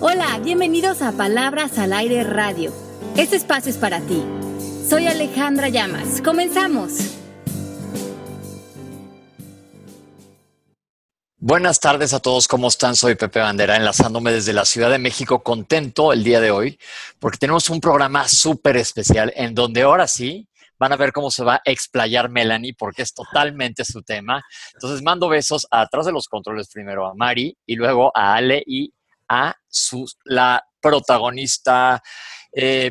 Hola, bienvenidos a Palabras al Aire Radio. Este espacio es para ti. Soy Alejandra Llamas. Comenzamos. Buenas tardes a todos, ¿cómo están? Soy Pepe Bandera, enlazándome desde la Ciudad de México, contento el día de hoy, porque tenemos un programa súper especial en donde ahora sí van a ver cómo se va a explayar Melanie, porque es totalmente su tema. Entonces mando besos atrás de los controles primero a Mari y luego a Ale y a su, la protagonista. Eh,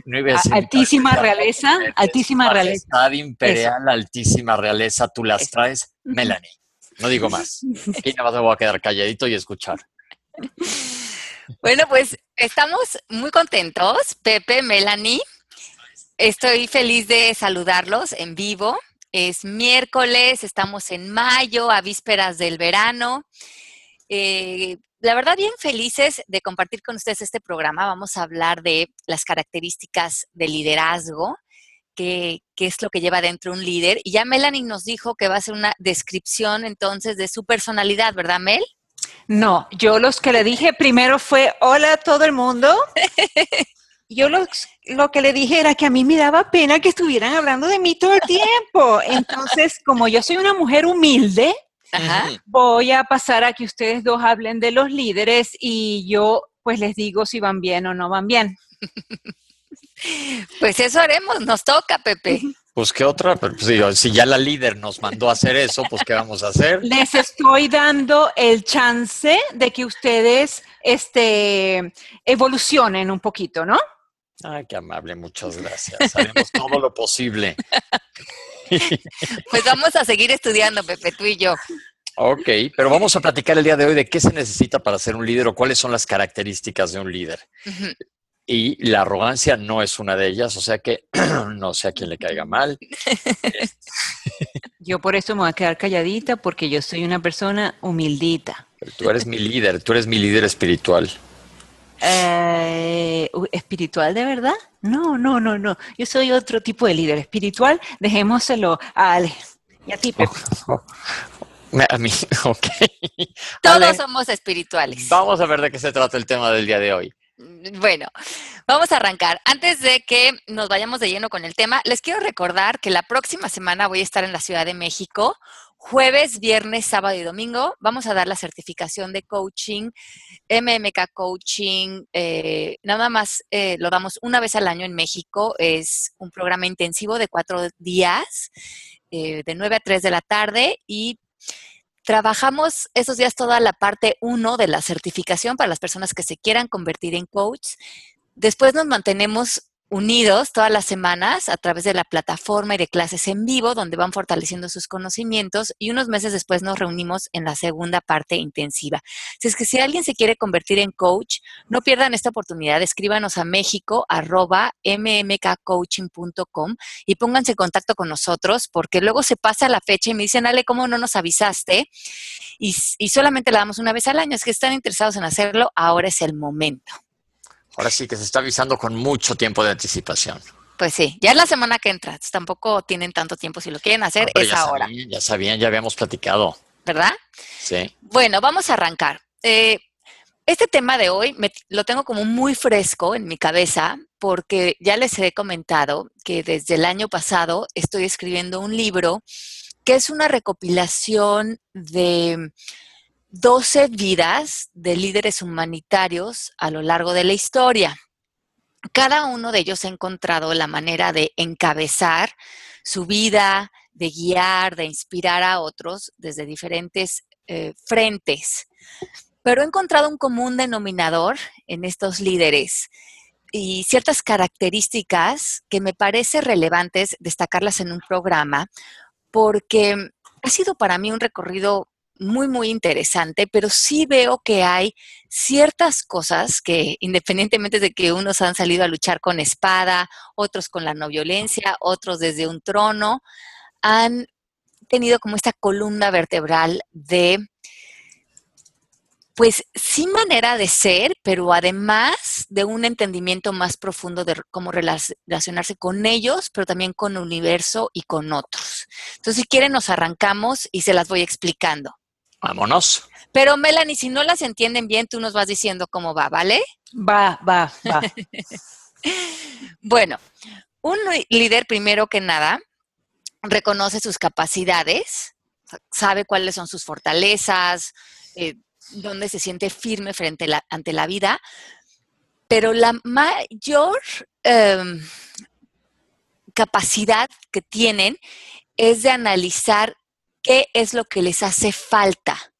altísima realeza, altísima realeza. imperial, altísima realeza, tú las traes, Melanie. No digo más. Aquí nada más me voy a quedar calladito y escuchar. Bueno, pues estamos muy contentos, Pepe, Melanie. Estoy feliz de saludarlos en vivo. Es miércoles, estamos en mayo, a vísperas del verano. Eh, la verdad, bien felices de compartir con ustedes este programa. Vamos a hablar de las características del liderazgo qué, es lo que lleva dentro un líder. Y ya Melanie nos dijo que va a ser una descripción entonces de su personalidad, ¿verdad, Mel? No, yo los que le dije primero fue, hola a todo el mundo. yo lo, lo que le dije era que a mí me daba pena que estuvieran hablando de mí todo el tiempo. Entonces, como yo soy una mujer humilde, voy a pasar a que ustedes dos hablen de los líderes y yo pues les digo si van bien o no van bien. Pues eso haremos, nos toca, Pepe. Pues qué otra, pues, si ya la líder nos mandó a hacer eso, pues qué vamos a hacer. Les estoy dando el chance de que ustedes este, evolucionen un poquito, ¿no? Ay, qué amable, muchas gracias. Haremos todo lo posible. Pues vamos a seguir estudiando, Pepe, tú y yo. Ok, pero vamos a platicar el día de hoy de qué se necesita para ser un líder o cuáles son las características de un líder y la arrogancia no es una de ellas, o sea que no sé a quién le caiga mal. Yo por eso me voy a quedar calladita porque yo soy una persona humildita. tú eres mi líder, tú eres mi líder espiritual. Eh, ¿Espiritual de verdad? No, no, no, no. Yo soy otro tipo de líder espiritual. Dejémoselo a Ale y a ti, A mí, ok. Todos somos espirituales. Vamos a ver de qué se trata el tema del día de hoy. Bueno, vamos a arrancar. Antes de que nos vayamos de lleno con el tema, les quiero recordar que la próxima semana voy a estar en la Ciudad de México. Jueves, viernes, sábado y domingo vamos a dar la certificación de coaching, MMK Coaching. Eh, nada más eh, lo damos una vez al año en México. Es un programa intensivo de cuatro días, eh, de 9 a 3 de la tarde y Trabajamos esos días toda la parte 1 de la certificación para las personas que se quieran convertir en coach. Después nos mantenemos unidos todas las semanas a través de la plataforma y de clases en vivo, donde van fortaleciendo sus conocimientos y unos meses después nos reunimos en la segunda parte intensiva. Si es que si alguien se quiere convertir en coach, no pierdan esta oportunidad, escríbanos a México arroba mmkcoaching.com y pónganse en contacto con nosotros, porque luego se pasa la fecha y me dicen, Ale, ¿cómo no nos avisaste? Y, y solamente la damos una vez al año, es que están interesados en hacerlo, ahora es el momento. Ahora sí que se está avisando con mucho tiempo de anticipación. Pues sí, ya es la semana que entra. Tampoco tienen tanto tiempo. Si lo quieren hacer, es ahora. ya sabían, ya habíamos platicado. ¿Verdad? Sí. Bueno, vamos a arrancar. Eh, este tema de hoy lo tengo como muy fresco en mi cabeza porque ya les he comentado que desde el año pasado estoy escribiendo un libro que es una recopilación de 12 vidas de líderes humanitarios a lo largo de la historia. Cada uno de ellos ha encontrado la manera de encabezar su vida, de guiar, de inspirar a otros desde diferentes eh, frentes. Pero he encontrado un común denominador en estos líderes y ciertas características que me parece relevantes destacarlas en un programa porque ha sido para mí un recorrido muy, muy interesante, pero sí veo que hay ciertas cosas que independientemente de que unos han salido a luchar con espada, otros con la no violencia, otros desde un trono, han tenido como esta columna vertebral de, pues sí manera de ser, pero además de un entendimiento más profundo de cómo relacionarse con ellos, pero también con el universo y con otros. Entonces, si quieren, nos arrancamos y se las voy explicando. Vámonos. Pero Melanie, si no las entienden bien, tú nos vas diciendo cómo va, ¿vale? Va, va, va. bueno, un líder primero que nada reconoce sus capacidades, sabe cuáles son sus fortalezas, eh, dónde se siente firme frente ante la vida, pero la mayor em, capacidad que tienen es de analizar qué es lo que les hace falta.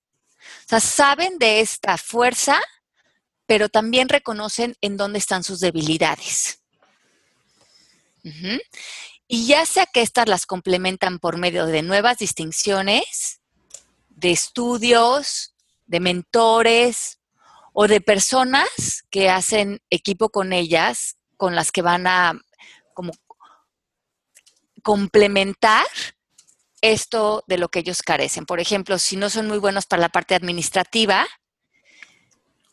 O sea, saben de esta fuerza, pero también reconocen en dónde están sus debilidades. Y ya sea que estas las complementan por medio de nuevas distinciones, de estudios, de mentores o de personas que hacen equipo con ellas, con las que van a como complementar esto de lo que ellos carecen. Por ejemplo, si no son muy buenos para la parte administrativa,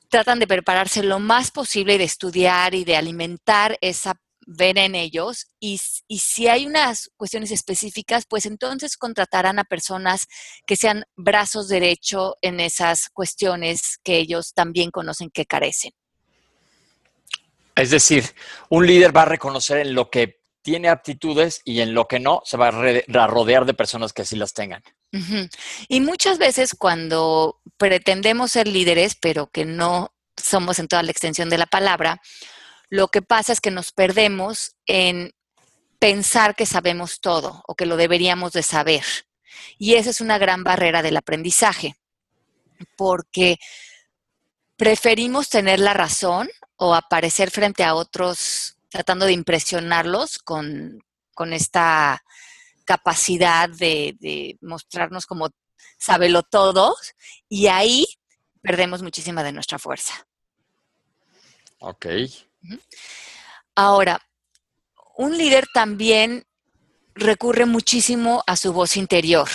tratan de prepararse lo más posible y de estudiar y de alimentar esa ven en ellos y, si hay unas cuestiones específicas, pues entonces contratarán a personas que sean brazos derecho en esas cuestiones que ellos también conocen que carecen. Es decir, un líder va a reconocer en lo que tiene aptitudes y en lo que no se va a rodear de personas que sí las tengan. Y muchas veces cuando pretendemos ser líderes, pero que no somos en toda la extensión de la palabra, lo que pasa es que nos perdemos en pensar que sabemos todo o que lo deberíamos de saber. Y esa es una gran barrera del aprendizaje, porque preferimos tener la razón o aparecer frente a otros tratando de impresionarlos con, esta capacidad de, de, mostrarnos como sábelo todo y ahí perdemos muchísima de nuestra fuerza. Ok. Ahora, un líder también recurre muchísimo a su voz interior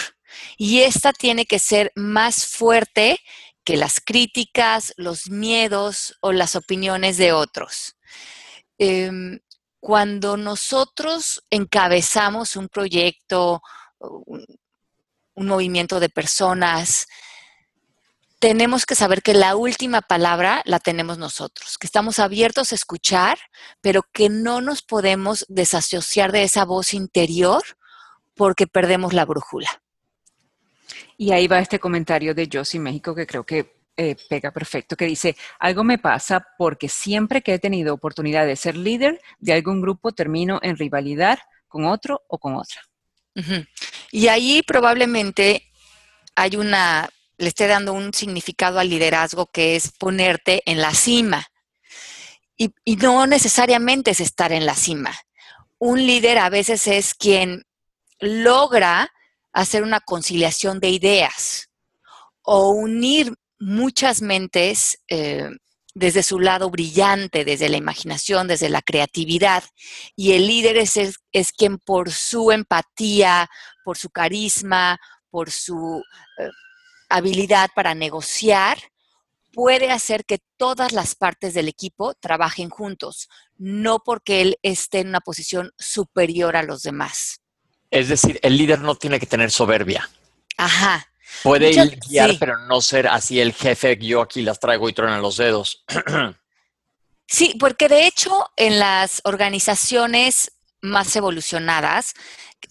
y esta tiene que ser más fuerte que las críticas, los miedos o las opiniones de otros. Em, cuando nosotros encabezamos un proyecto, un movimiento de personas, tenemos que saber que la última palabra la tenemos nosotros, que estamos abiertos a escuchar, pero que no nos podemos desasociar de esa voz interior porque perdemos la brújula. Y ahí va este comentario de Josie México que creo que eh, pega perfecto, que dice, algo me pasa porque siempre que he tenido oportunidad de ser líder de algún grupo termino en rivalidad con otro o con otra. Y ahí probablemente hay una le esté dando un significado al liderazgo que es ponerte en la cima. Y, no necesariamente es estar en la cima. Un líder a veces es quien logra hacer una conciliación de ideas o unir muchas mentes eh, desde su lado brillante, desde la imaginación, desde la creatividad. Y el líder es, es, quien por su empatía, por su carisma, por su eh, habilidad para negociar puede hacer que todas las partes del equipo trabajen juntos, no porque él esté en una posición superior a los demás. Es decir, el líder no tiene que tener soberbia. Ajá. Puede guiar, pero no ser así el jefe, yo aquí las traigo y truenan los dedos. sí, porque de hecho en las organizaciones más evolucionadas,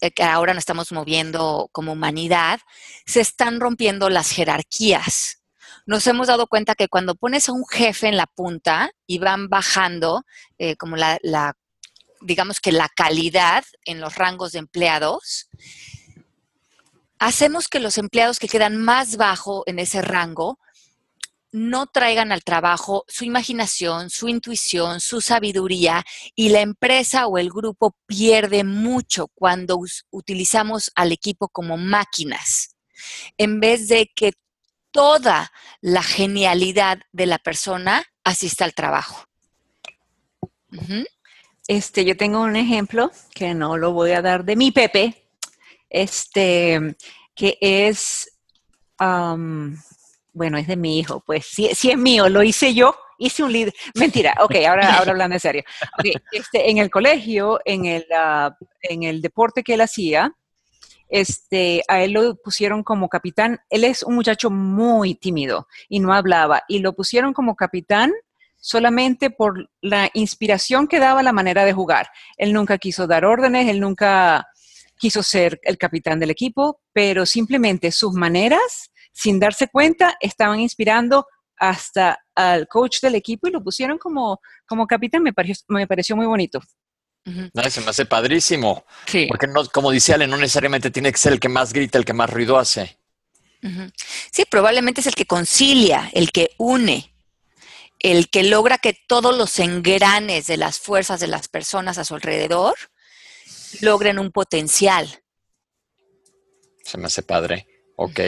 eh, que ahora nos estamos moviendo como humanidad, se están rompiendo las jerarquías. Nos hemos dado cuenta que cuando pones a un jefe en la punta y van bajando eh, como la, digamos que la calidad en los rangos de empleados, hacemos que los empleados que quedan más bajo en ese rango no traigan al trabajo su imaginación, su intuición, su sabiduría y la empresa o el grupo pierde mucho cuando utilizamos al equipo como máquinas, en vez de que toda la genialidad de la persona asista al trabajo. Este, yo tengo un ejemplo que no lo voy a dar de mi Pepe, este, que es bueno, es de mi hijo, pues si, es mío, lo hice yo, hice un líder. Mentira, ok, ahora, ahora hablando en serio. este, en el colegio, en el, ah, en el deporte que él hacía, este, a él lo pusieron como capitán. Él es un muchacho muy tímido y no hablaba. Y lo pusieron como capitán solamente por la inspiración que daba la manera de jugar. Él nunca quiso dar órdenes, él nunca quiso ser el capitán del equipo, pero simplemente sus maneras, sin darse cuenta, estaban inspirando hasta al coach del equipo y lo pusieron como, como capitán. Me pareció, me pareció muy bonito. No, se me hace padrísimo. Porque no, como dice Ale, no necesariamente tiene que ser el que más grita, el que más ruido hace. Sí, probablemente es el que concilia, el que une, el que logra que todos los engranes de las fuerzas de las personas a su alrededor logren un potencial. Se me hace padre. Ok.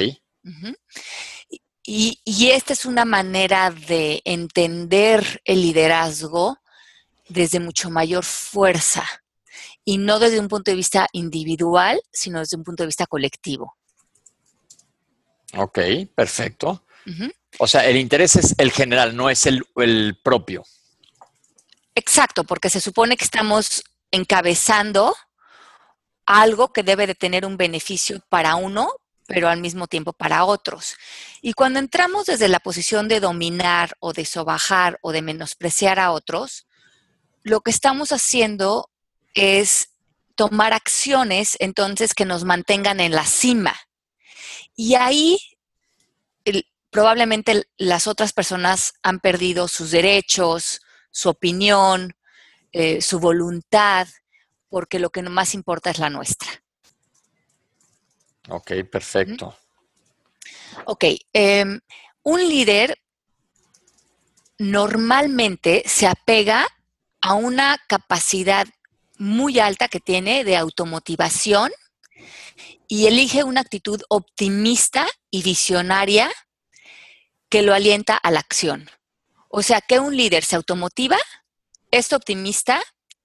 y, y, esta es una manera de entender el liderazgo desde mucho mayor fuerza y no desde un punto de vista individual, sino desde un punto de vista colectivo. Ok, perfecto. O sea, el interés es el general, no es el, el, propio. Exacto, porque se supone que estamos encabezando algo que debe de tener un beneficio para uno, pero al mismo tiempo para otros. Y cuando entramos desde la posición de dominar o de sobajar o de menospreciar a otros, lo que estamos haciendo es tomar acciones entonces que nos mantengan en la cima. Y ahí probablemente las otras personas han perdido sus derechos, su opinión, eh, su voluntad, porque lo que más importa es la nuestra. Ok, perfecto. Ok, em, un líder normalmente se apega a una capacidad muy alta que tiene de automotivación y elige una actitud optimista y visionaria que lo alienta a la acción. O sea, que un líder se automotiva, es optimista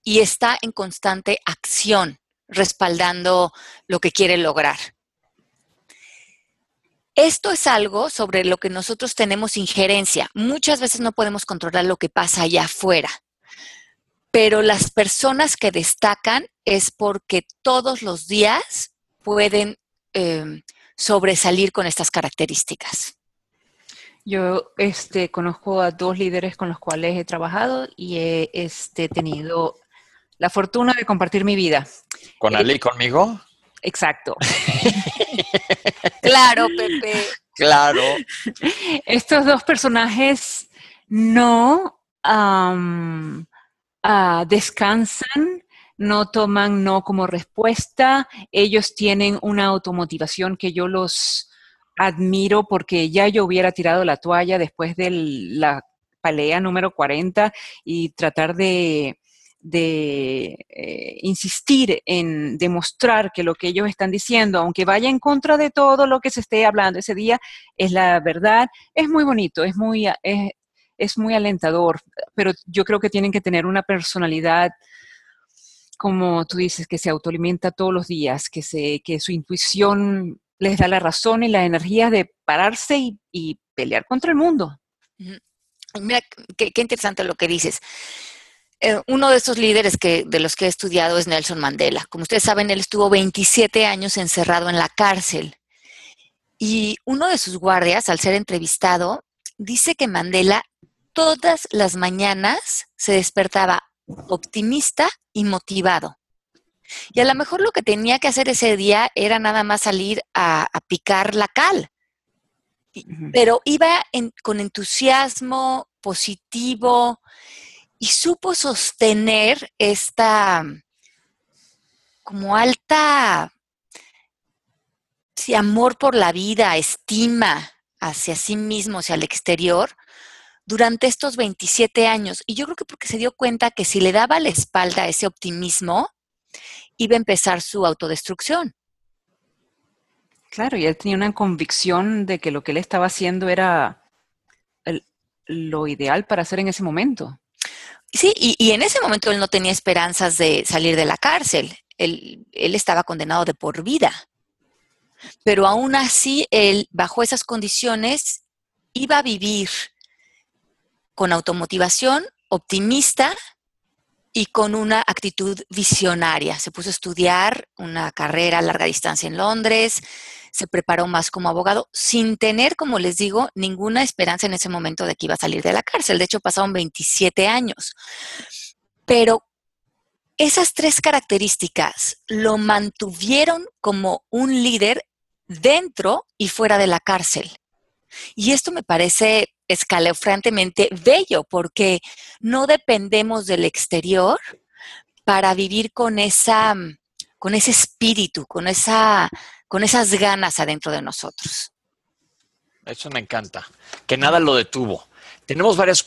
y está en constante acción, respaldando lo que quiere lograr. Esto es algo sobre lo que nosotros tenemos injerencia. Muchas veces no podemos controlar lo que pasa allá afuera pero las personas que destacan es porque todos los días pueden em, sobresalir con estas características. Yo este, conozco a dos líderes con los cuales he trabajado y he este, tenido la fortuna de compartir mi vida. ¿Con Ale y conmigo? Exacto. claro, Pepe. Claro. Estos dos personajes no Ah, descansan, no toman no como respuesta, ellos tienen una automotivación que yo los admiro porque ya yo hubiera tirado la toalla después de la pelea número 40 y tratar de, eh, insistir en demostrar que lo que ellos están diciendo, aunque vaya en contra de todo lo que se esté hablando ese día, es la verdad, es muy bonito, es muy, es muy alentador, pero yo creo que tienen que tener una personalidad, como tú dices, que se autoalimenta todos los días, que, se, que su intuición les da la razón y la energía de pararse y, pelear contra el mundo. Mira, qué, interesante lo que dices. Eh, uno de esos líderes que, de los que he estudiado es Nelson Mandela. Como ustedes saben, él estuvo 27 años encerrado en la cárcel. Y uno de sus guardias, al ser entrevistado, dice que Mandela todas las mañanas se despertaba optimista y motivado. Y a lo mejor lo que tenía que hacer ese día era nada más salir a, picar la cal. Pero iba con entusiasmo positivo y supo sostener esta como alta amor por la vida, estima hacia sí mismo, hacia el exterior, durante estos 27 años. Y yo creo que porque se dio cuenta que si le daba la espalda a ese optimismo, iba a empezar su autodestrucción. Claro, y él tenía una convicción de que lo que él estaba haciendo era lo ideal para hacer en ese momento. Sí, y, en ese momento él no tenía esperanzas de salir de la cárcel. Él, él estaba condenado de por vida. Pero aún así, él, bajo esas condiciones, iba a vivir con automotivación, optimista y con una actitud visionaria. Se puso a estudiar una carrera a larga distancia en Londres, se preparó más como abogado sin tener, como les digo, ninguna esperanza en ese momento de que iba a salir de la cárcel. De hecho, pasaron 27 años. Pero esas tres características lo mantuvieron como un líder dentro y fuera de la cárcel. Y esto me parece escalofriantemente bello porque no dependemos del exterior para vivir con esa con ese espíritu, con esa con esas ganas adentro de nosotros. Eso me encanta, que nada lo detuvo. Tenemos varios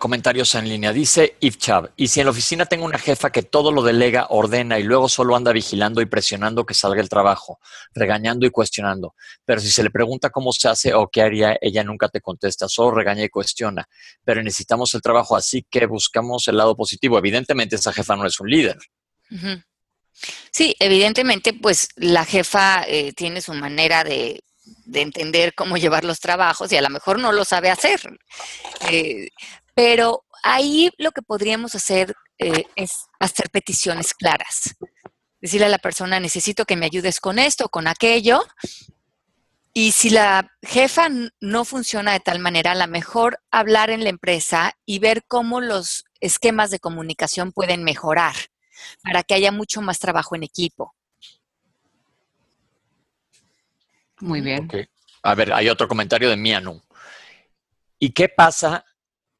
comentarios en línea. Dice Ifchab, y si en la oficina tengo una jefa que todo lo delega, ordena y luego solo anda vigilando y presionando que salga el trabajo, regañando y cuestionando. Pero si se le pregunta cómo se hace o qué haría, ella nunca te contesta, solo regaña y cuestiona. Pero necesitamos el trabajo, así que buscamos el lado positivo. Evidentemente esa jefa no es un líder. Sí, evidentemente, pues la jefa eh, tiene su manera de, entender cómo llevar los trabajos y a lo mejor no lo sabe hacer. Eh, pero ahí lo que podríamos hacer eh, es hacer peticiones claras. Decirle a la persona, necesito que me ayudes con esto, con aquello. Y si la jefa no funciona de tal manera, a lo mejor hablar en la empresa y ver cómo los esquemas de comunicación pueden mejorar para que haya mucho más trabajo en equipo. Muy bien. A ver, hay otro comentario de Mianu. ¿Y qué pasa?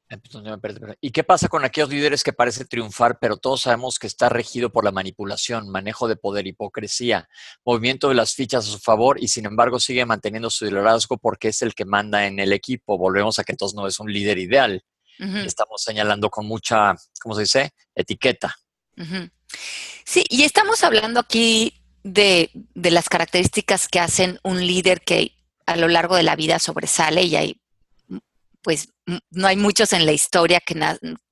Eh, pues, ¿Y qué pasa con aquellos líderes que parecen triunfar, pero todos sabemos que está regido por la manipulación, manejo de poder, hipocresía, movimiento de las fichas a su favor y sin embargo sigue manteniendo su liderazgo porque es el que manda en el equipo? Volvemos a que entonces no es un líder ideal. Estamos señalando con mucha, ¿cómo se dice? Etiqueta. Sí, y estamos hablando aquí de, las características que hacen un líder que a lo largo de la vida sobresale y hay, pues, no hay muchos en la historia que,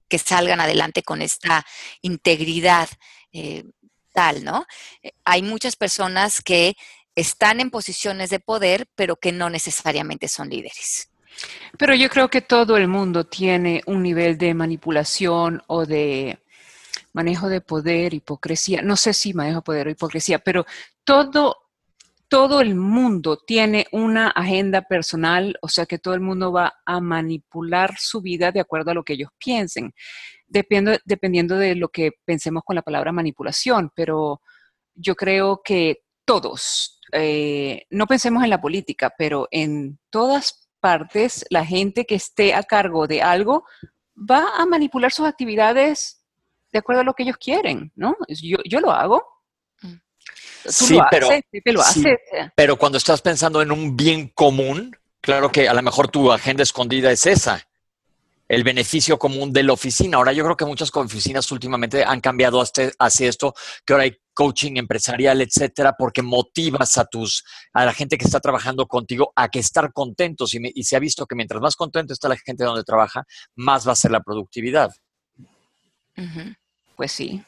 que salgan adelante con esta integridad eh, tal, ¿no? Eh, hay muchas personas que están en posiciones de poder, pero que no necesariamente son líderes. Pero yo creo que todo el mundo tiene un nivel de manipulación o de manejo de poder, hipocresía, no sé si manejo de poder o hipocresía, pero todo, todo el mundo tiene una agenda personal, o sea que todo el mundo va a manipular su vida de acuerdo a lo que ellos piensen, dependiendo, de lo que pensemos con la palabra manipulación, pero yo creo que todos, eh, no pensemos en la política, pero en todas partes, la gente que esté a cargo de algo va a manipular sus actividades de acuerdo a lo que ellos quieren, ¿no? Yo, yo lo hago. Mm. sí, pero, lo pero cuando estás pensando en un bien común, claro que a lo mejor tu agenda escondida es esa, el beneficio común de la oficina. Ahora yo creo que muchas oficinas últimamente han cambiado hacia esto, que ahora hay coaching empresarial, etcétera, porque motivas a tus a la gente que está trabajando contigo a que estar contentos y, se ha visto que mientras más contento está la gente donde trabaja, más va a ser la productividad. Pues sí.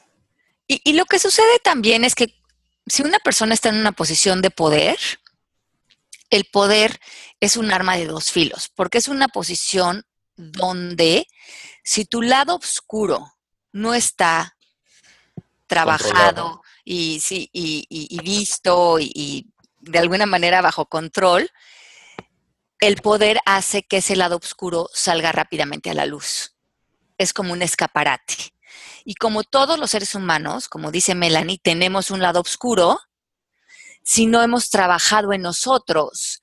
Y, lo que sucede también es que si una persona está en una posición de poder, el poder es un arma de dos filos, porque es una posición donde si tu lado oscuro no está trabajado y, sí, y, visto y, de alguna manera bajo control, el poder hace que ese lado oscuro salga rápidamente a la luz. Es como un escaparate. Y como todos los seres humanos, como dice Melanie, tenemos un lado oscuro, si no hemos trabajado en nosotros,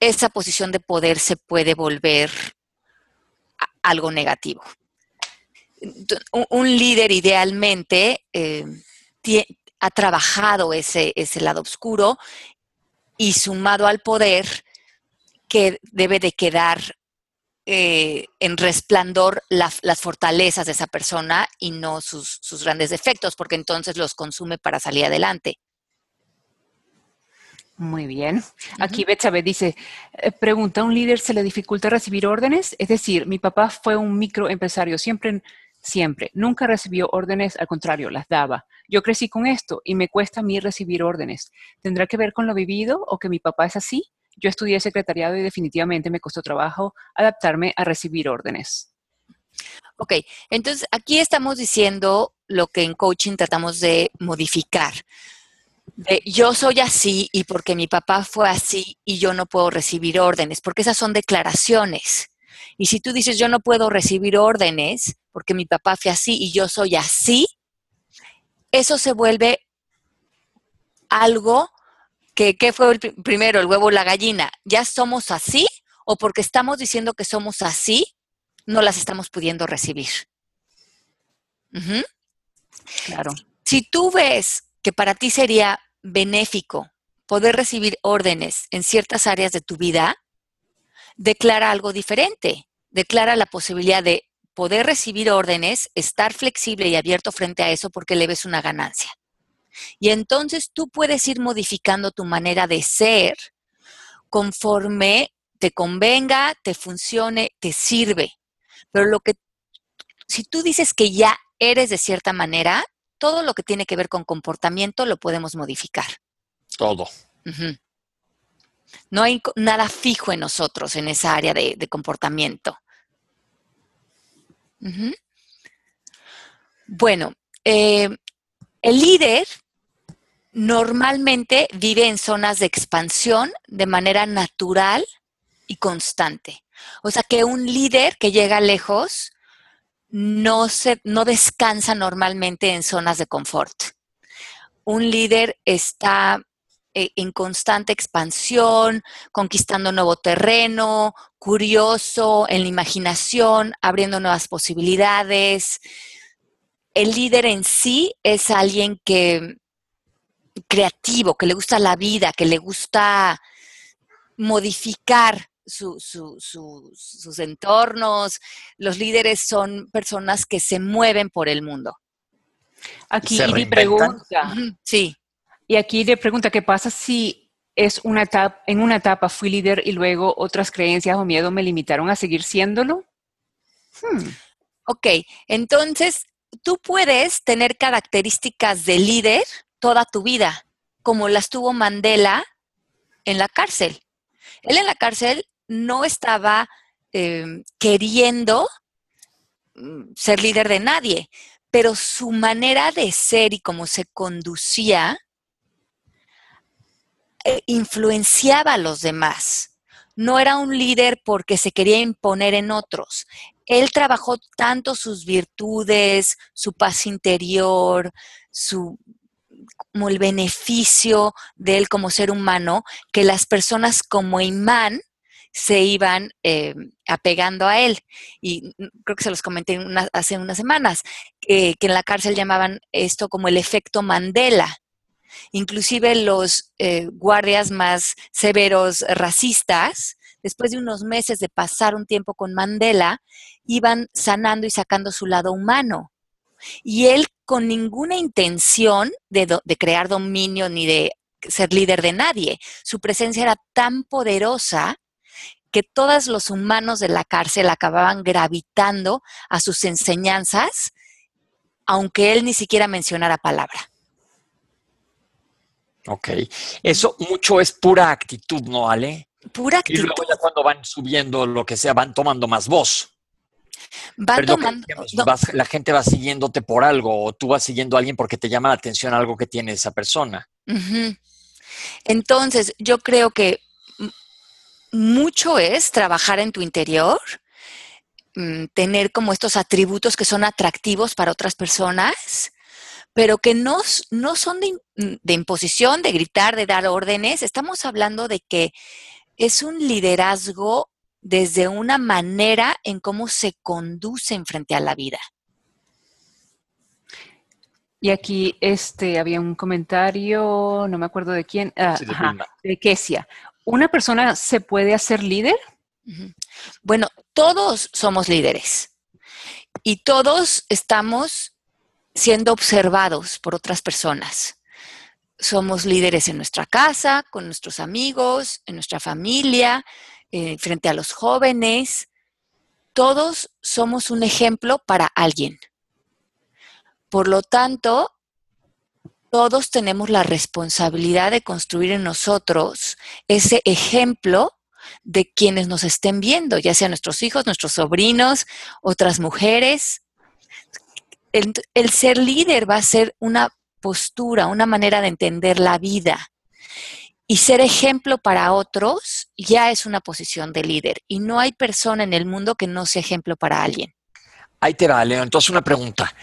esa posición de poder se puede volver algo negativo. Un líder idealmente eh, ha trabajado ese, ese lado oscuro y sumado al poder que debe de quedar eh, en resplandor las fortalezas de esa persona y no sus, grandes defectos, porque entonces los consume para salir adelante. Muy bien. Aquí Betsabe dice, eh, pregunta, ¿a un líder se le dificulta recibir órdenes? Es decir, mi papá fue un microempresario, siempre, siempre, nunca recibió órdenes, al contrario, las daba. Yo crecí con esto y me cuesta a mí recibir órdenes. ¿Tendrá que ver con lo vivido o que mi papá es así? Yo estudié secretariado y definitivamente me costó trabajo adaptarme a recibir órdenes. Ok, entonces aquí estamos diciendo lo que en coaching tratamos de modificar. Yo soy así y porque mi papá fue así y yo no puedo recibir órdenes, porque esas son declaraciones. Y si tú dices yo no puedo recibir órdenes porque mi papá fue así y yo soy así, eso se vuelve algo que, ¿qué fue el primero, el huevo o la gallina? ¿Ya somos así o porque estamos diciendo que somos así, no las estamos pudiendo recibir? Claro. Si tú ves que para ti sería benéfico poder recibir órdenes en ciertas áreas de tu vida, declara algo diferente. Declara la posibilidad de poder recibir órdenes, estar flexible y abierto frente a eso porque le ves una ganancia. Y entonces tú puedes ir modificando tu manera de ser conforme te convenga, te funcione, te sirve. Pero lo que, si tú dices que ya eres de cierta manera, todo lo que tiene que ver con comportamiento lo podemos modificar. Todo. No hay nada fijo en nosotros en esa área de, comportamiento. Bueno, eh, el líder normalmente vive en zonas de expansión de manera natural y constante. O sea que un líder que llega lejos no, se, no descansa normalmente en zonas de confort. Un líder está eh, en constante expansión, conquistando nuevo terreno, curioso, en la imaginación, abriendo nuevas posibilidades. El líder en sí es alguien que creativo, que le gusta la vida, que le gusta modificar sus entornos. Los líderes son personas que se mueven por el mundo. Aquí mi pregunta. Sí. Y aquí le pregunta, ¿qué pasa si es una etapa, en una etapa fui líder y luego otras creencias o miedo me limitaron a seguir siéndolo? Hmm. Ok, entonces tú puedes tener características de líder toda tu vida, como las tuvo Mandela en la cárcel. Él en la cárcel no estaba em, queriendo mm, ser líder de nadie, pero su manera de ser y cómo se conducía eh, influenciaba a los demás. No era un líder porque se quería imponer en otros. Él trabajó tanto sus virtudes, su paz interior, su como el beneficio de él como ser humano, que las personas como imán se iban eh, apegando a él. Y creo que se los comenté hace unas semanas, que en la cárcel llamaban esto como el efecto Mandela. Inclusive los eh, guardias más severos racistas, después de unos meses de pasar un tiempo con Mandela, iban sanando y sacando su lado humano. Y él con ninguna intención de, crear dominio ni de ser líder de nadie. Su presencia era tan poderosa que todos los humanos de la cárcel acababan gravitando a sus enseñanzas, aunque él ni siquiera mencionara palabra. Ok, eso mucho es pura actitud, ¿no, Ale? Pura actitud. Y luego ya cuando van subiendo lo que sea, van tomando más voz la gente va siguiéndote por algo o tú vas siguiendo a alguien porque te llama la atención algo que tiene esa persona. Entonces, yo creo que mucho es trabajar en tu interior, mm, tener como estos atributos que son atractivos para otras personas, pero que no, no son de, de imposición, de gritar, de dar órdenes. Estamos hablando de que es un liderazgo desde una manera en cómo se conducen frente a la vida. Y aquí este, había un comentario, no me acuerdo de quién, ah, de, Kesia. ¿Una persona se puede hacer líder? Bueno, todos somos líderes y todos estamos siendo observados por otras personas. Somos líderes en nuestra casa, con nuestros amigos, en nuestra familia, eh, frente a los jóvenes, todos somos un ejemplo para alguien. Por lo tanto, todos tenemos la responsabilidad de construir en nosotros ese ejemplo de quienes nos estén viendo, ya sean nuestros hijos, nuestros sobrinos, otras mujeres. El, el ser líder va a ser una postura, una manera de entender la vida. Y ser ejemplo para otros ya es una posición de líder. Y no hay persona en el mundo que no sea ejemplo para alguien. Ahí te va, Leo. Entonces, una pregunta.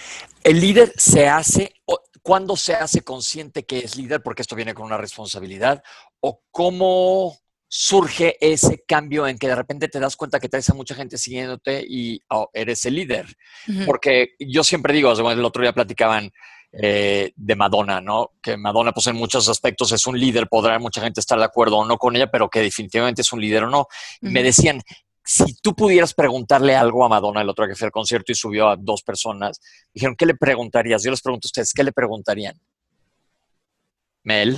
¿El líder se hace, cuándo se hace consciente que es líder? Porque esto viene con una responsabilidad. ¿O cómo surge ese cambio en que de repente te das cuenta que traes a mucha gente siguiéndote y oh, eres el líder? Porque yo siempre digo, el otro día platicaban eh, de Madonna, ¿no? Que Madonna, pues en muchos aspectos es un líder, podrá mucha gente estar de acuerdo o no con ella, pero que definitivamente es un líder o no. Me decían, si tú pudieras preguntarle algo a Madonna el otro día que fue al concierto y subió a dos personas, dijeron, ¿qué le preguntarías? Yo les pregunto a ustedes, ¿qué le preguntarían? Mel.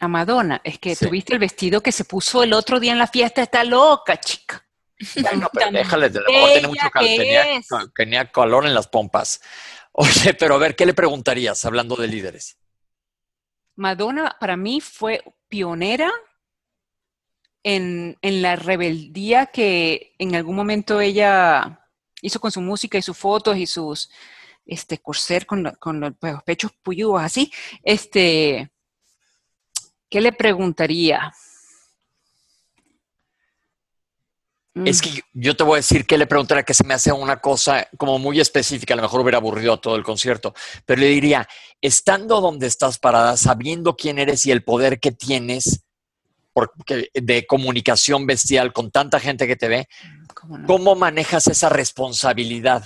A Madonna, es que tuviste el vestido que se puso el otro día en la fiesta, está loca, chica. No, pero déjale, tiene mucho calor, tenía, tenía calor en las pompas. Oye, pero a ver, ¿qué le preguntarías hablando de líderes? Madonna para mí fue pionera en, la rebeldía que en algún momento ella hizo con su música y sus fotos y sus este corser con, los pechos puyúos así. Este, ¿qué le preguntaría? Es mm. que yo te voy a decir que le preguntaría que se me hace una cosa como muy específica, a lo mejor hubiera aburrido a todo el concierto, pero le diría, estando donde estás parada, sabiendo quién eres y el poder que tienes porque, de comunicación bestial con tanta gente que te ve, ¿cómo, manejas esa responsabilidad?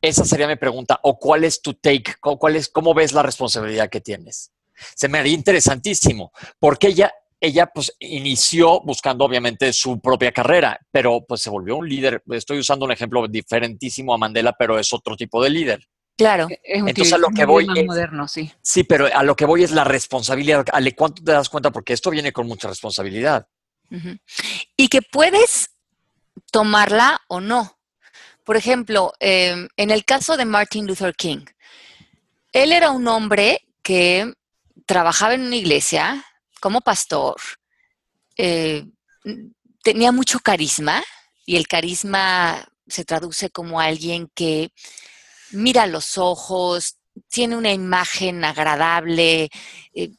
Esa sería mi pregunta. ¿O cuál es tu take? ¿Cuál es, ¿Cómo ves la responsabilidad que tienes? Se me haría interesantísimo, porque ella ella pues inició buscando obviamente su propia carrera, pero pues se volvió un líder. Estoy usando un ejemplo diferentísimo a Mandela, pero es otro tipo de líder. Claro. Es un Entonces a lo que voy es, moderno, sí. Sí, pero a lo que voy es la responsabilidad. Ale, ¿cuánto te das cuenta? Porque esto viene con mucha responsabilidad. Y que puedes tomarla o no. Por ejemplo, em, en el caso de Martin Luther King, él era un hombre que trabajaba en una iglesia, como pastor, eh, tenía mucho carisma y el carisma se traduce como alguien que mira los ojos, tiene una imagen agradable, eh,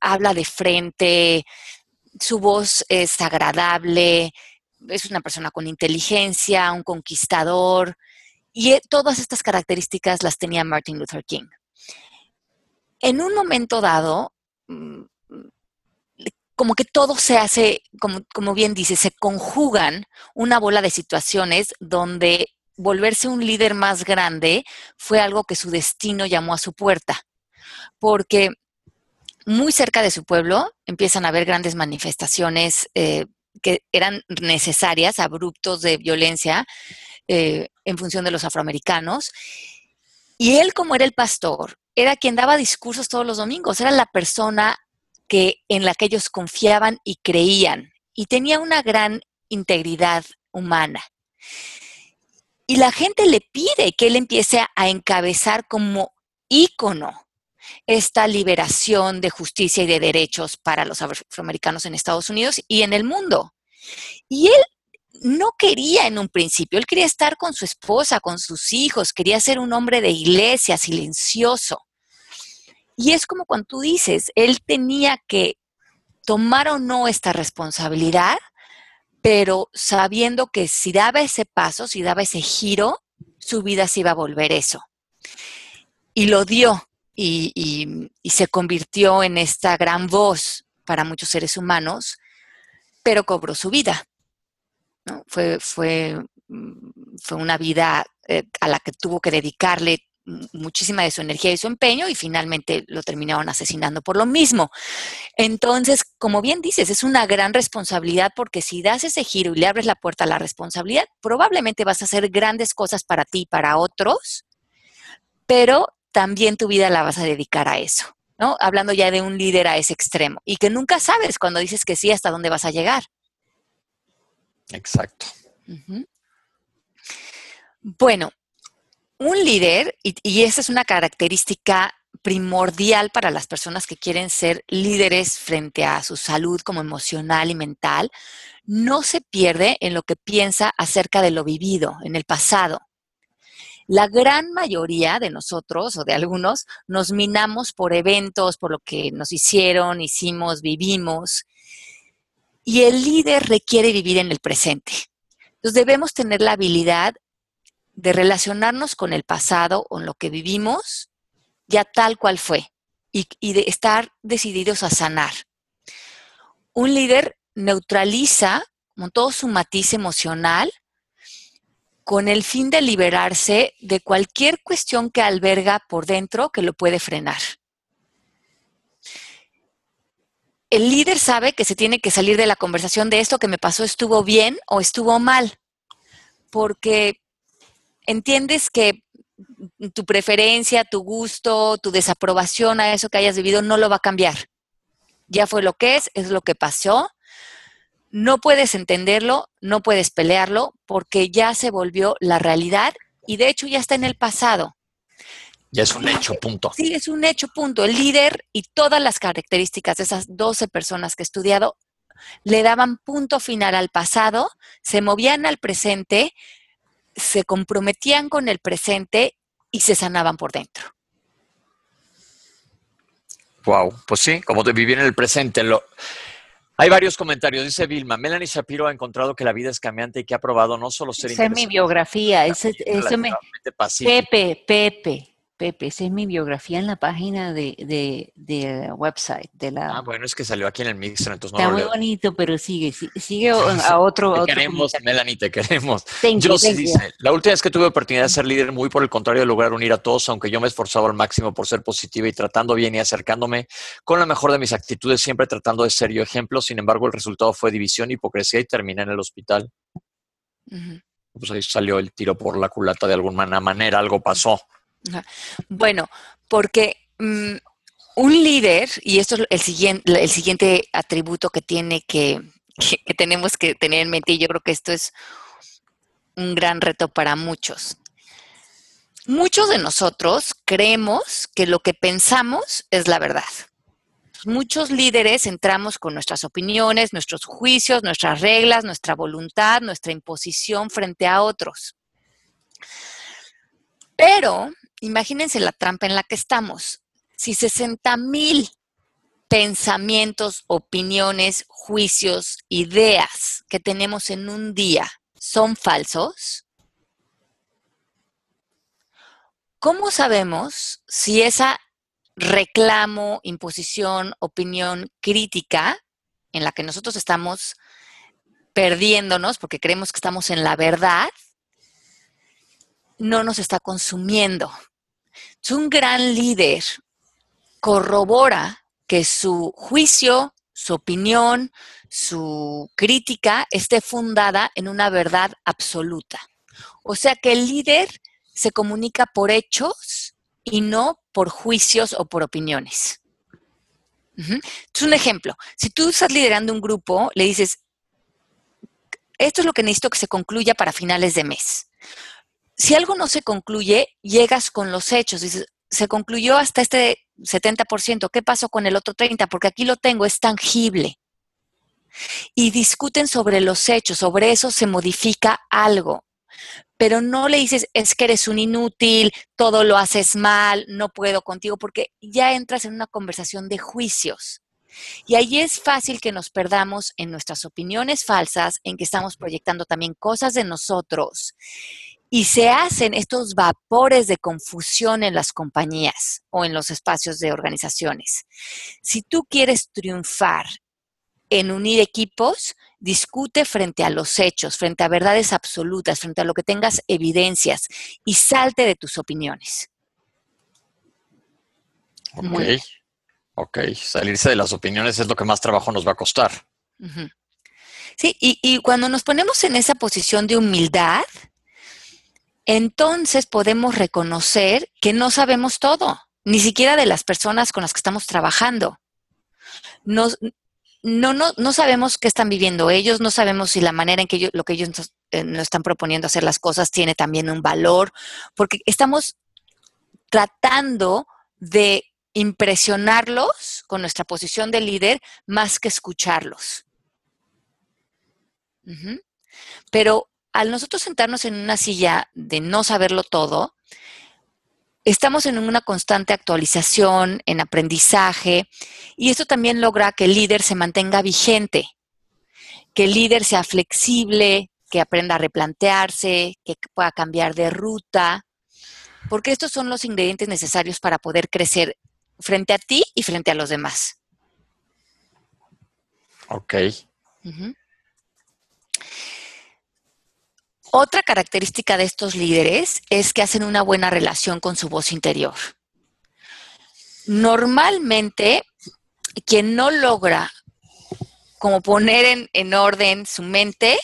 habla de frente, su voz es agradable, es una persona con inteligencia, un conquistador, y eh, todas estas características las tenía Martin Luther King. En un momento dado, mm, como que todo se hace, como, bien dice, se conjugan una bola de situaciones donde volverse un líder más grande fue algo que su destino llamó a su puerta. Porque muy cerca de su pueblo empiezan a haber grandes manifestaciones eh, que eran necesarias, abruptos de violencia eh, en función de los afroamericanos. Y él, como era el pastor, era quien daba discursos todos los domingos, era la persona que, en la que ellos confiaban y creían, y tenía una gran integridad humana. Y la gente le pide que él empiece a encabezar como ícono esta liberación de justicia y de derechos para los afroamericanos en Estados Unidos y en el mundo. Y él no quería en un principio, él quería estar con su esposa, con sus hijos, quería ser un hombre de iglesia, silencioso. Y es como cuando tú dices, él tenía que tomar o no esta responsabilidad, pero sabiendo que si daba ese paso, si daba ese giro, su vida se iba a volver eso. Y lo dio y, se convirtió en esta gran voz para muchos seres humanos, pero cobró su vida. Fue, fue, mm, fue una vida eh, a la que tuvo que dedicarle muchísima de su energía y su empeño y finalmente lo terminaron asesinando por lo mismo. Entonces, como bien dices, es una gran responsabilidad porque si das ese giro y le abres la puerta a la responsabilidad, probablemente vas a hacer grandes cosas para ti y para otros, pero también tu vida la vas a dedicar a eso, ¿no? Hablando ya de un líder a ese extremo y que nunca sabes cuando dices que sí hasta dónde vas a llegar. Exacto. Bueno, un líder, y, esa es una característica primordial para las personas que quieren ser líderes frente a su salud como emocional y mental, no se pierde en lo que piensa acerca de lo vivido en el pasado. La gran mayoría de nosotros o de algunos nos minamos por eventos, por lo que nos hicieron, hicimos, vivimos. Y el líder requiere vivir en el presente. Entonces debemos tener la habilidad de relacionarnos con el pasado o lo que vivimos ya tal cual fue y, y de estar decididos a sanar. Un líder neutraliza con todo su matiz emocional con el fin de liberarse de cualquier cuestión que alberga por dentro que lo puede frenar. El líder sabe que se tiene que salir de la conversación de esto que me pasó estuvo bien o estuvo mal, porque entiendes que tu preferencia, tu gusto, tu desaprobación a eso que hayas vivido no lo va a cambiar. Ya fue lo que es, es lo que pasó no puedes entenderlo, no puedes pelearlo, porque ya se volvió la realidad y de hecho ya está en el pasado. Ya es un hecho, punto. Sí, es un hecho, punto. El líder y todas las características de esas 12 personas que he estudiado le daban punto final al pasado, se movían al presente, se comprometían con el presente y se sanaban por dentro. Wow, pues sí, como de vivir en el presente. Lo, hay varios comentarios. Dice Vilma, Melanie Shapiro ha encontrado que la vida es cambiante y que ha probado no solo ser Esa es mi biografía. Ese, ese me... Pepe, Pepe. Pepe, esa es mi biografía en la página de, de, de website. De la... Ah, bueno, es que salió aquí en el Mixer, entonces no Está muy bonito, pero sigue, sigue a otro. Te queremos, Melanie, te queremos. yo sí dice, la última vez que tuve oportunidad de ser líder, muy por el contrario, de lograr unir a todos, aunque yo me esforzaba al máximo por ser positiva y tratando bien y acercándome con la mejor de mis actitudes, siempre tratando de ser yo ejemplo. Sin embargo, el resultado fue división, hipocresía y terminé en el hospital. Pues ahí salió el tiro por la culata de alguna manera, algo pasó. Bueno, porque mm, un líder, y esto es el siguiente, el siguiente atributo que tiene que, que, tenemos que tener en mente, y yo creo que esto es un gran reto para muchos. Muchos de nosotros creemos que lo que pensamos es la verdad. Muchos líderes entramos con nuestras opiniones, nuestros juicios, nuestras reglas, nuestra voluntad, nuestra imposición frente a otros. Pero imagínense la trampa en la que estamos. Si 60 mil pensamientos, opiniones, juicios, ideas que tenemos en un día son falsos, ¿cómo sabemos si esa reclamo, imposición, opinión crítica en la que nosotros estamos perdiéndonos porque creemos que estamos en la verdad, no nos está consumiendo. Un gran líder corrobora que su juicio, su opinión, su crítica esté fundada en una verdad absoluta. O sea que el líder se comunica por hechos y no por juicios o por opiniones. Es un ejemplo. Si tú estás liderando un grupo, le dices, esto es lo que necesito que se concluya para finales de mes si algo no se concluye, llegas con los hechos. Dices, se concluyó hasta este 70%, ¿qué pasó con el otro 30%? Porque aquí lo tengo, es tangible. Y discuten sobre los hechos, sobre eso se modifica algo. Pero no le dices, es que eres un inútil, todo lo haces mal, no puedo contigo, porque ya entras en una conversación de juicios. Y ahí es fácil que nos perdamos en nuestras opiniones falsas, en que estamos proyectando también cosas de nosotros y se hacen estos vapores de confusión en las compañías o en los espacios de organizaciones. Si tú quieres triunfar en unir equipos, discute frente a los hechos, frente a verdades absolutas, frente a lo que tengas evidencias y salte de tus opiniones. Ok, ok. Salirse de las opiniones es lo que más trabajo nos va a costar. Sí, y, y cuando nos ponemos en esa posición de humildad, entonces podemos reconocer que no sabemos todo, ni siquiera de las personas con las que estamos trabajando. no, no, sabemos qué están viviendo ellos, no sabemos si la manera en que lo que ellos eh, nos están proponiendo hacer las cosas tiene también un valor, porque estamos tratando de impresionarlos con nuestra posición de líder más que escucharlos. Pero al nosotros sentarnos en una silla de no saberlo todo, estamos en una constante actualización, en aprendizaje, y esto también logra que el líder se mantenga vigente, que el líder sea flexible, que aprenda a replantearse, que pueda cambiar de ruta, porque estos son los ingredientes necesarios para poder crecer frente a ti y frente a los demás. Ok. Otra característica de estos líderes es que hacen una buena relación con su voz interior. Normalmente, quien no logra como poner en, orden su mente,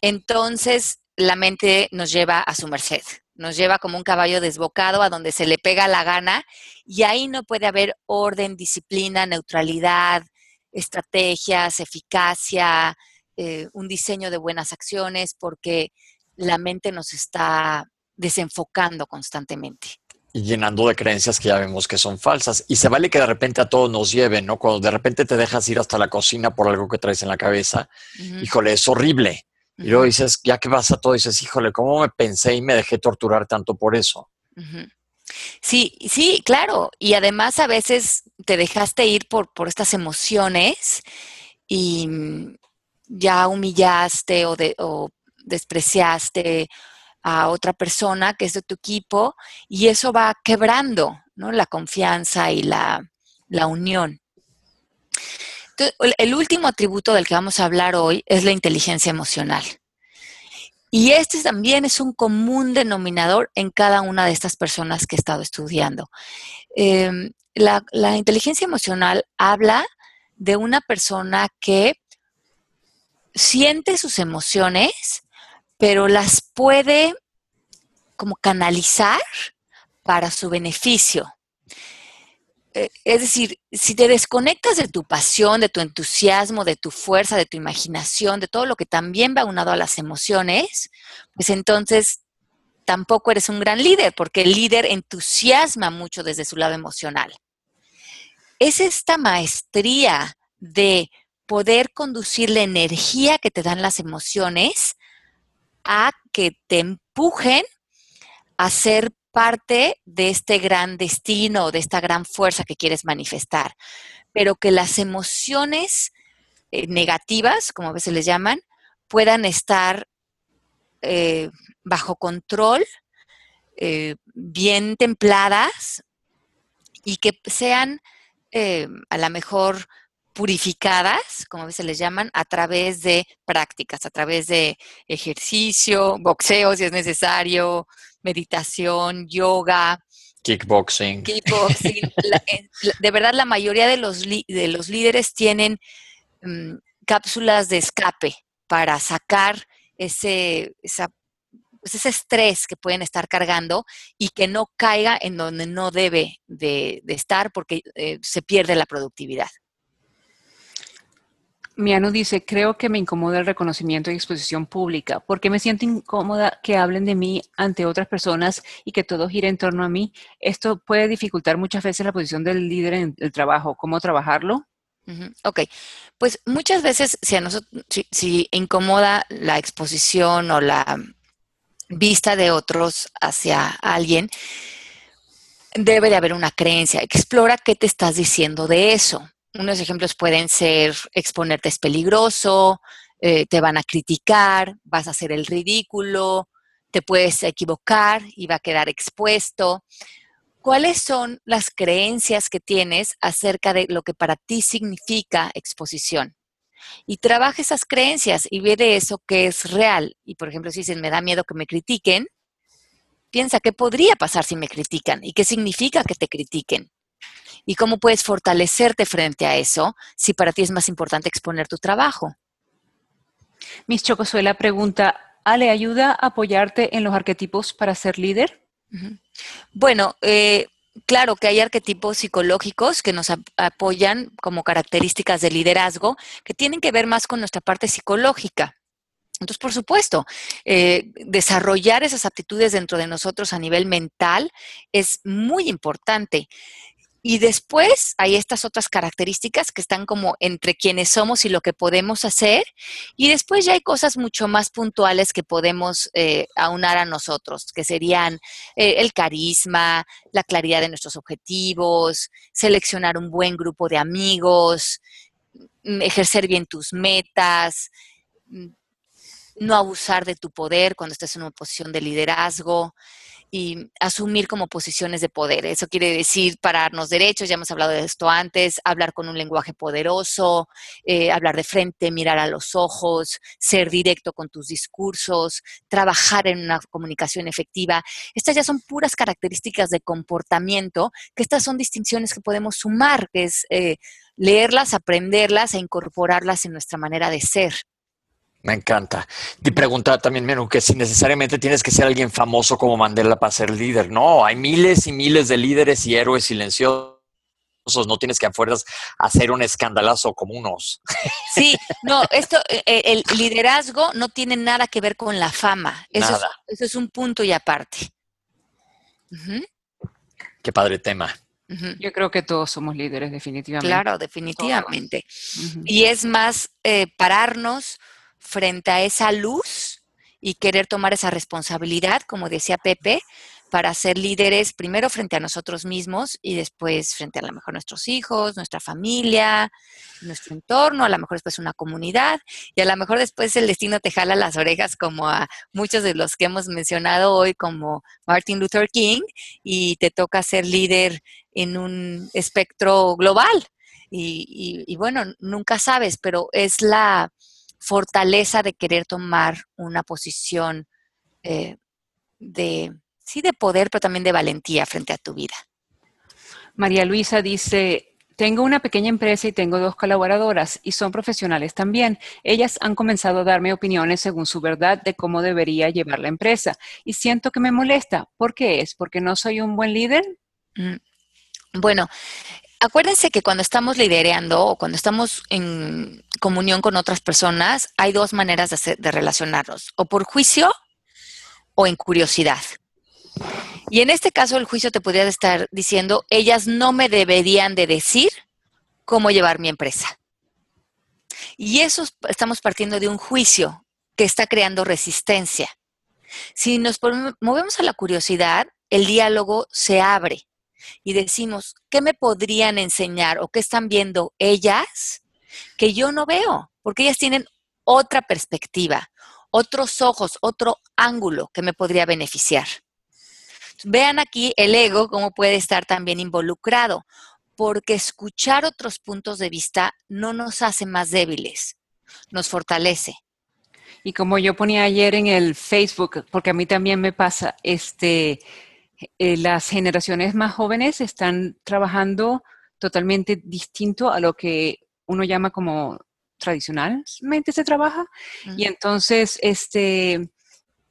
entonces la mente nos lleva a su merced, nos lleva como un caballo desbocado a donde se le pega la gana y ahí no puede haber orden, disciplina, neutralidad, estrategias, eficacia, eh, un diseño de buenas acciones, porque la mente nos está desenfocando constantemente. Y llenando de creencias que ya vemos que son falsas. Y se vale que de repente a todos nos lleven, ¿no? Cuando de repente te dejas ir hasta la cocina por algo que traes en la cabeza, híjole, es horrible. Y luego dices, ya que vas a todo, dices, híjole, ¿cómo me pensé y me dejé torturar tanto por eso? Sí, sí, claro. Y además a veces te dejaste ir por, por estas emociones y ya humillaste o, de, despreciaste a otra persona que es de tu equipo y eso va quebrando la confianza y la, unión. el último atributo del que vamos a hablar hoy es la inteligencia emocional. Y este también es un común denominador en cada una de estas personas que he estado estudiando. Em, la, la inteligencia emocional habla de una persona que siente sus emociones, pero las puede como canalizar para su beneficio. Eh, es decir, si te desconectas de tu pasión, de tu entusiasmo, de tu fuerza, de tu imaginación, de todo lo que también va unado a las emociones, pues entonces tampoco eres un gran líder, porque el líder entusiasma mucho desde su lado emocional. Es esta maestría de poder conducir la energía que te dan las emociones a que te empujen a ser parte de este gran destino, de esta gran fuerza que quieres manifestar. Pero que las emociones eh, negativas, como a veces les llaman, puedan estar eh, bajo control, eh, bien templadas y que sean a lo mejor purificadas, como a veces les llaman, a través de prácticas, a través de ejercicio, boxeo si es necesario, meditación, yoga. Kickboxing. Kickboxing. Eh, de verdad, la mayoría de los, de los líderes tienen mm, cápsulas de escape para sacar ese, pues ese estrés que pueden estar cargando y que no caiga en donde no debe de, estar porque eh, se pierde la productividad. Miano dice, creo que me incomoda el reconocimiento y exposición pública, porque me siento incómoda que hablen de mí ante otras personas y que todo gire en torno a mí. Esto puede dificultar muchas veces la posición del líder en el trabajo. ¿Cómo trabajarlo? Ok, pues muchas veces si, a nosotros, si incomoda la exposición o la vista de otros hacia alguien, debe de haber una creencia. Explora qué te estás diciendo de eso unos ejemplos pueden ser exponerte es peligroso, eh, te van a criticar, vas a hacer el ridículo, te puedes equivocar y va a quedar expuesto. ¿Cuáles son las creencias que tienes acerca de lo que para ti significa exposición? Y trabaja esas creencias y ve de eso que es real. Y por ejemplo, si dicen, me da miedo que me critiquen, piensa qué podría pasar si me critican y qué significa que te critiquen y cómo puedes fortalecerte frente a eso si para ti es más importante exponer tu trabajo. Miss Chocosuela pregunta, ¿Ale ayuda a apoyarte en los arquetipos para ser líder? Bueno, eh, claro que hay arquetipos psicológicos que nos apoyan como características de liderazgo que tienen que ver más con nuestra parte psicológica. Entonces, por supuesto, eh, desarrollar esas aptitudes dentro de nosotros a nivel mental es muy importante Y después hay estas otras características que están como entre quienes somos y lo que podemos hacer. Y después ya hay cosas mucho más puntuales que podemos eh, aunar a nosotros, que serían eh, el carisma, la claridad de nuestros objetivos, seleccionar un buen grupo de amigos, mm, ejercer bien tus metas, mm, no abusar de tu poder cuando estés en una posición de liderazgo y asumir como posiciones de poder. Eso quiere decir pararnos derechos, ya hemos hablado de esto antes, hablar con un lenguaje poderoso, eh, hablar de frente, mirar a los ojos, ser directo con tus discursos, trabajar en una comunicación efectiva. Estas ya son puras características de comportamiento, que estas son distinciones que podemos sumar, que es eh, leerlas, aprenderlas e incorporarlas en nuestra manera de ser. Me encanta. Y preguntar también, Menú, que si necesariamente tienes que ser alguien famoso como Mandela para ser líder. No, hay miles y miles de líderes y héroes silenciosos. No tienes que a fuerzas hacer un escandalazo como unos. Sí, no, esto, eh, eh, el liderazgo no tiene nada que ver con la fama. Eso, Es, eso es un punto y aparte. Qué padre tema. Yo creo que todos somos líderes, definitivamente. Claro, definitivamente. Y es más eh, pararnos frente a esa luz y querer tomar esa responsabilidad, como decía Pepe, para ser líderes primero frente a nosotros mismos y después frente a lo mejor nuestros hijos, nuestra familia, nuestro entorno, a lo mejor después una comunidad y a lo mejor después el destino te jala las orejas como a muchos de los que hemos mencionado hoy como Martin Luther King y te toca ser líder en un espectro global. y bueno, nunca sabes, pero es la, fortaleza de querer tomar una posición eh, de, sí, de poder, pero también de valentía frente a tu vida. María Luisa dice, tengo una pequeña empresa y tengo dos colaboradoras y son profesionales también. Ellas han comenzado a darme opiniones según su verdad de cómo debería llevar la empresa y siento que me molesta. ¿Por qué es? ¿Porque no soy un buen líder? Mm, bueno, Acuérdense que cuando estamos lidereando o cuando estamos en comunión con otras personas, hay dos maneras de, relacionarnos, o por juicio o en curiosidad. Y en este caso el juicio te podría estar diciendo, ellas no me deberían de decir cómo llevar mi empresa. Y eso estamos partiendo de un juicio que está creando resistencia. Si nos movemos a la curiosidad, el diálogo se abre y decimos, ¿qué me podrían enseñar o qué están viendo ellas que yo no veo? Porque ellas tienen otra perspectiva, otros ojos, otro ángulo que me podría beneficiar. Vean aquí el ego cómo puede estar también involucrado, porque escuchar otros puntos de vista no nos hace más débiles, nos fortalece. Y como yo ponía ayer en el Facebook, porque a mí también me pasa, este, eh, las generaciones más jóvenes están trabajando totalmente distinto a lo que uno llama como tradicionalmente se trabaja. Y entonces, este,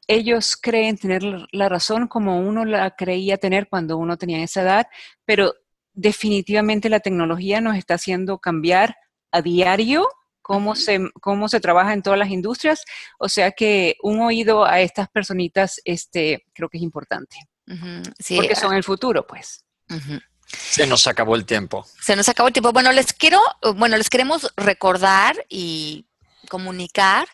ellos creen tener la razón como uno la creía tener cuando uno tenía esa edad, pero definitivamente la tecnología nos está haciendo cambiar a diario cómo se, cómo se trabaja en todas las industrias. O sea que un oído a estas personitas este, creo que es importante porque son el futuro, pues. Se nos acabó el tiempo. Se nos acabó el tiempo. Bueno, les quiero, bueno, les queremos recordar y comunicar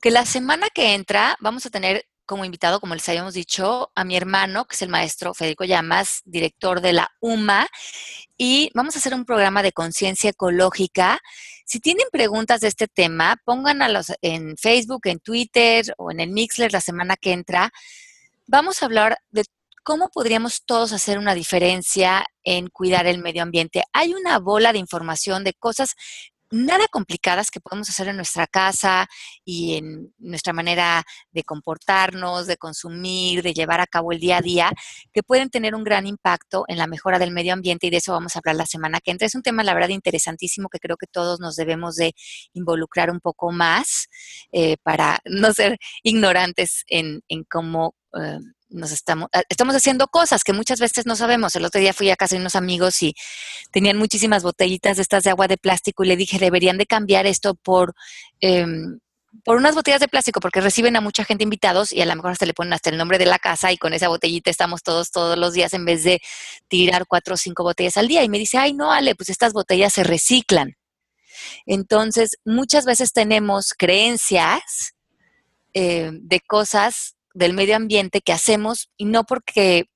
que la semana que entra vamos a tener como invitado, como les habíamos dicho, a mi hermano, que es el maestro Federico Llamas, director de la UMA, y vamos a hacer un programa de conciencia ecológica. Si tienen preguntas de este tema, pónganlas en Facebook, en Twitter o en el Mixler la semana que entra. Vamos a hablar de ¿cómo podríamos todos hacer una diferencia en cuidar el medio ambiente? Hay una bola de información de cosas nada complicadas que podemos hacer en nuestra casa y en nuestra manera de comportarnos, de consumir, de llevar a cabo el día a día, que pueden tener un gran impacto en la mejora del medio ambiente y de eso vamos a hablar la semana que entra. Es un tema, la verdad, interesantísimo que creo que todos nos debemos de involucrar un poco más eh, para no ser ignorantes en, cómo... Eh, nos estamos, ah, estamos haciendo cosas que muchas veces no sabemos. El otro día fui a casa de unos amigos y tenían muchísimas botellitas de estas de agua de plástico y le dije, deberían de cambiar esto por, em, por unas botellas de plástico, porque reciben a mucha gente invitados y a lo mejor hasta le ponen hasta el nombre de la casa y con esa botellita estamos todos todos los días en vez de tirar cuatro o cinco botellas al día. Y me dice, ay, no, Ale, pues estas botellas se reciclan. Entonces, muchas veces tenemos creencias eh, de cosas del medio ambiente que hacemos y no porque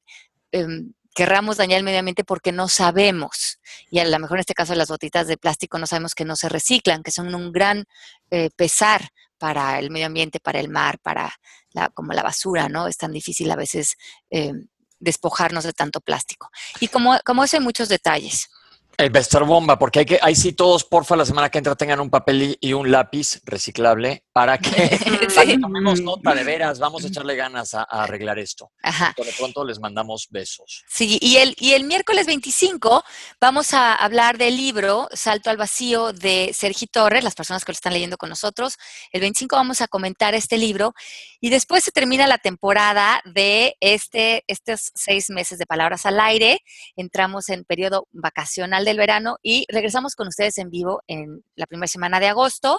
em, querramos dañar el medio ambiente porque no sabemos. Y a lo mejor en este caso las botitas de plástico no sabemos que no se reciclan, que son un gran eh, pesar para el medio ambiente, para el mar, para la, como la basura, ¿no? Es tan difícil a veces eh, despojarnos de tanto plástico. Y como, como eso hay muchos detalles. El estar bomba, porque hay que, ahí sí todos, porfa, la semana que entra tengan un papel y un lápiz reciclable para que, tomemos nota de veras. Vamos a echarle ganas a, arreglar esto. Ajá. Por pronto les mandamos besos. Sí, y el, y el miércoles 25 vamos a hablar del libro Salto al Vacío de Sergi Torres, las personas que lo están leyendo con nosotros. El 25 vamos a comentar este libro y después se termina la temporada de este, estos seis meses de Palabras al Aire. Entramos en periodo vacacional del verano y regresamos con ustedes en vivo en la primera semana de agosto.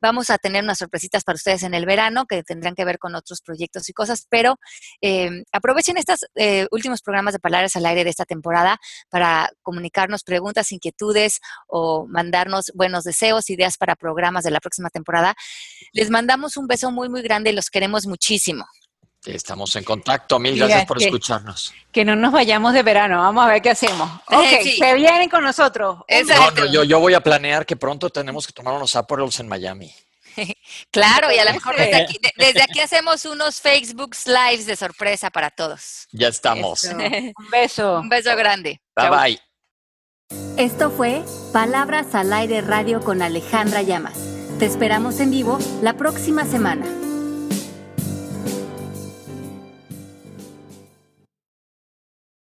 Vamos a tener unas sorpresitas para ustedes en el verano que tendrán que ver con otros proyectos y cosas, pero eh, aprovechen estos eh, últimos programas de Palabras al Aire de esta temporada para comunicarnos preguntas, inquietudes o mandarnos buenos deseos, ideas para programas de la próxima temporada. Les mandamos un beso muy, muy grande y los queremos muchísimo. Estamos en contacto. Mil gracias por escucharnos. Que no nos vayamos de verano. Vamos a ver qué hacemos. Ok, se vienen con nosotros. No, yo, yo, voy a planear que pronto tenemos que tomar unos Aperols en Miami. claro, y a lo mejor desde aquí, desde aquí, hacemos unos Facebook Lives de sorpresa para todos. Ya estamos. Un beso. Un beso grande. Bye bye. Esto fue Palabras al Aire Radio con Alejandra Llamas. Te esperamos en vivo la próxima semana.